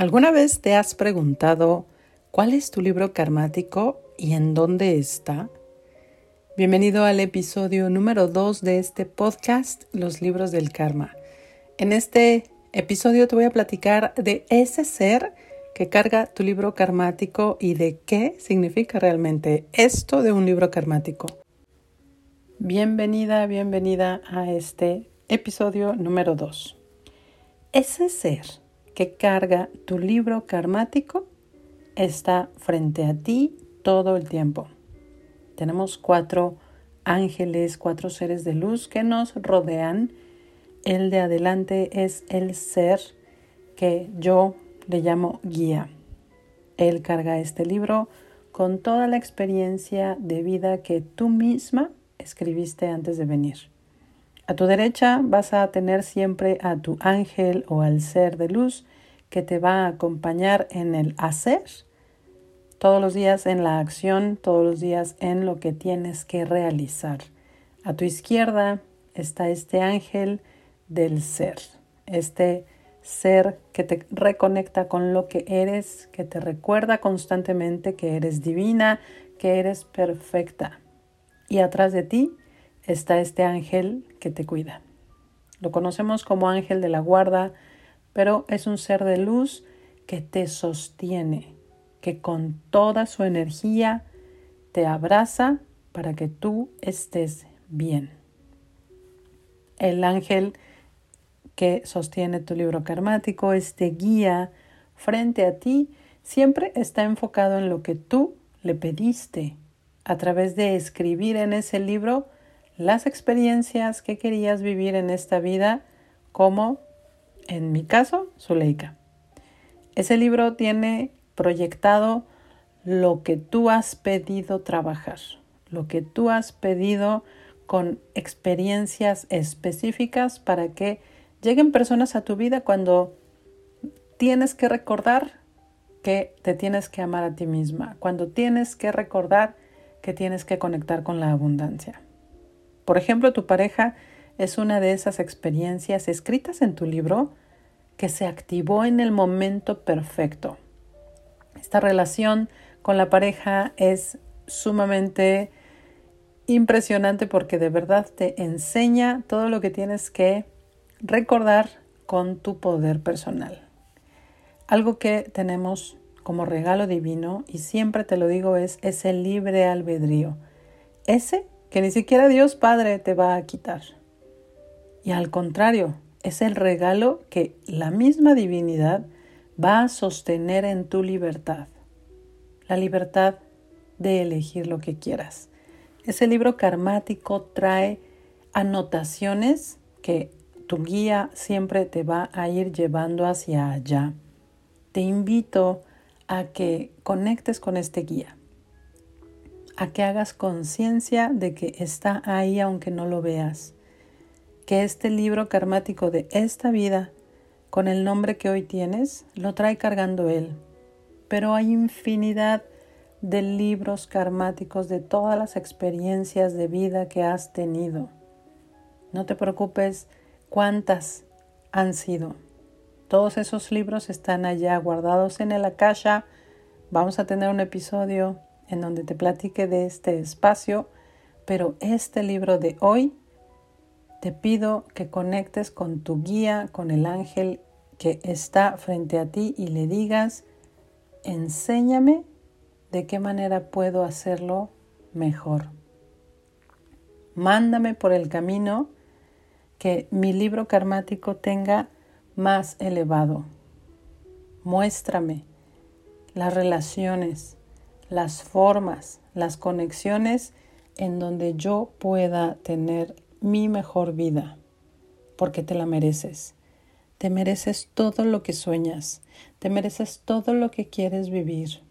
¿Alguna vez te has preguntado cuál es tu libro karmático y en dónde está? Bienvenido al episodio número 2 de este podcast, Los libros del karma. En este episodio te voy a platicar de ese ser que carga tu libro karmático y de qué significa realmente esto de un libro karmático. Bienvenida, bienvenida a este episodio número 2. Ese ser que carga tu libro karmático está frente a ti todo el tiempo. Tenemos cuatro ángeles, cuatro seres de luz que nos rodean. El de adelante es el ser que yo le llamo guía. Él carga este libro con toda la experiencia de vida que tú misma escribiste antes de venir. A tu derecha vas a tener siempre a tu ángel o al ser de luz que te va a acompañar en el hacer, todos los días en la acción, todos los días en lo que tienes que realizar. A tu izquierda está este ángel del ser, este ser que te reconecta con lo que eres, que te recuerda constantemente que eres divina, que eres perfecta. Y atrás de ti está este ángel que te cuida. Lo conocemos como ángel de la guarda, pero es un ser de luz que te sostiene, que con toda su energía te abraza para que tú estés bien. El ángel que sostiene tu libro karmático, este guía frente a ti, siempre está enfocado en lo que tú le pediste a través de escribir en ese libro las experiencias que querías vivir en esta vida, como en mi caso, Zuleika. Ese libro tiene proyectado lo que tú has pedido trabajar, lo que tú has pedido con experiencias específicas para que lleguen personas a tu vida cuando tienes que recordar que te tienes que amar a ti misma, cuando tienes que recordar que tienes que conectar con la abundancia. Por ejemplo, tu pareja es una de esas experiencias escritas en tu libro que se activó en el momento perfecto. Esta relación con la pareja es sumamente impresionante porque de verdad te enseña todo lo que tienes que recordar con tu poder personal. Algo que tenemos como regalo divino, y siempre te lo digo, es ese libre albedrío. Ese que ni siquiera Dios Padre te va a quitar. Y al contrario, es el regalo que la misma divinidad va a sostener en tu libertad. La libertad de elegir lo que quieras. Ese libro karmático trae anotaciones que tu guía siempre te va a ir llevando hacia allá. Te invito a que conectes con este guía a que hagas conciencia de que está ahí aunque no lo veas. Que este libro karmático de esta vida, con el nombre que hoy tienes, lo trae cargando él. Pero hay infinidad de libros karmáticos de todas las experiencias de vida que has tenido. No te preocupes cuántas han sido. Todos esos libros están allá guardados en el Akasha. Vamos a tener un episodio en donde te platique de este espacio, pero este libro de hoy te pido que conectes con tu guía, con el ángel que está frente a ti y le digas, enséñame de qué manera puedo hacerlo mejor. Mándame por el camino que mi libro karmático tenga más elevado. Muéstrame las relaciones, las formas, las conexiones en donde yo pueda tener mi mejor vida, porque te la mereces. Te mereces todo lo que sueñas, te mereces todo lo que quieres vivir.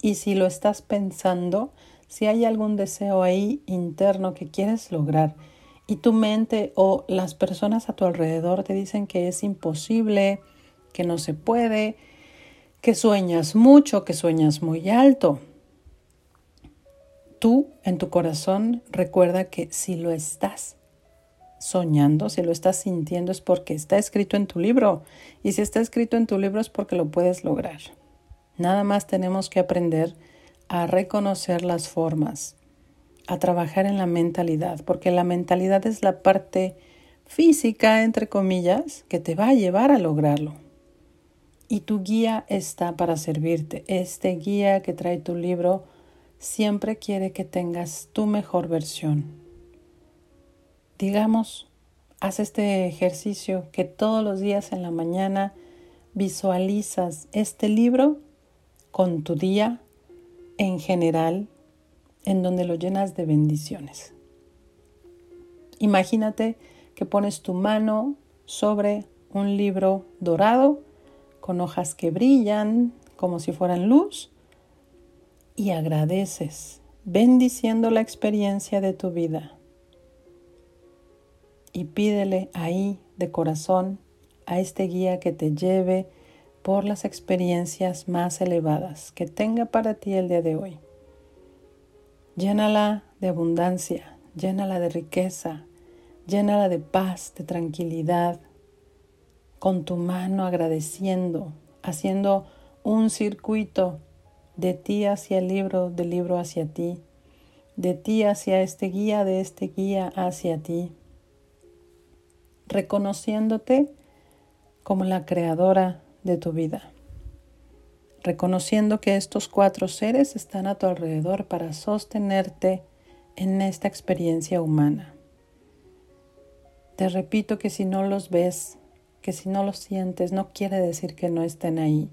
Y si lo estás pensando, si hay algún deseo ahí interno que quieres lograr y tu mente o las personas a tu alrededor te dicen que es imposible, que no se puede, que sueñas mucho, que sueñas muy alto. Tú en tu corazón recuerda que si lo estás soñando, si lo estás sintiendo es porque está escrito en tu libro. Y si está escrito en tu libro es porque lo puedes lograr. Nada más tenemos que aprender a reconocer las formas, a trabajar en la mentalidad, porque la mentalidad es la parte física, entre comillas, que te va a llevar a lograrlo. Y tu guía está para servirte. Este guía que trae tu libro siempre quiere que tengas tu mejor versión. Digamos, haz este ejercicio que todos los días en la mañana visualizas este libro con tu día en general, en donde lo llenas de bendiciones. Imagínate que pones tu mano sobre un libro dorado con hojas que brillan como si fueran luz y agradeces, bendiciendo la experiencia de tu vida. Y pídele ahí de corazón a este guía que te lleve por las experiencias más elevadas que tenga para ti el día de hoy. Llénala de abundancia, llénala de riqueza, llénala de paz, de tranquilidad, con tu mano agradeciendo, haciendo un circuito de ti hacia el libro, del libro hacia ti, de ti hacia este guía, de este guía hacia ti, reconociéndote como la creadora de tu vida, reconociendo que estos cuatro seres están a tu alrededor para sostenerte en esta experiencia humana. Te repito que si no los ves, que si no los sientes, no quiere decir que no estén ahí.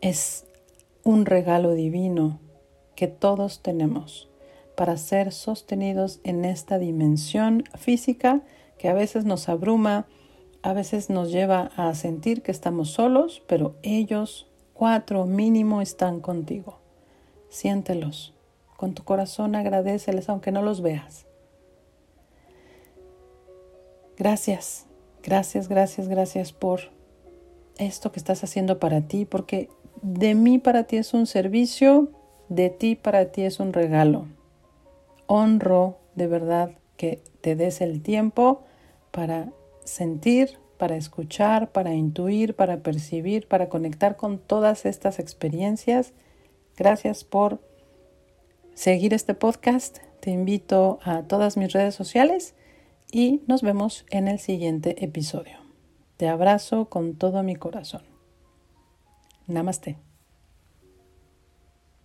Es un regalo divino que todos tenemos para ser sostenidos en esta dimensión física que a veces nos abruma, a veces nos lleva a sentir que estamos solos, pero ellos, cuatro mínimo, están contigo. Siéntelos. Con tu corazón agradeceles aunque no los veas. Gracias, gracias, gracias, gracias por esto que estás haciendo para ti, porque de mí para ti es un servicio, de ti para ti es un regalo. Honro de verdad que te des el tiempo para sentir, para escuchar, para intuir, para percibir, para conectar con todas estas experiencias. Gracias por seguir este podcast. Te invito a todas mis redes sociales y nos vemos en el siguiente episodio. Te abrazo con todo mi corazón. Namaste.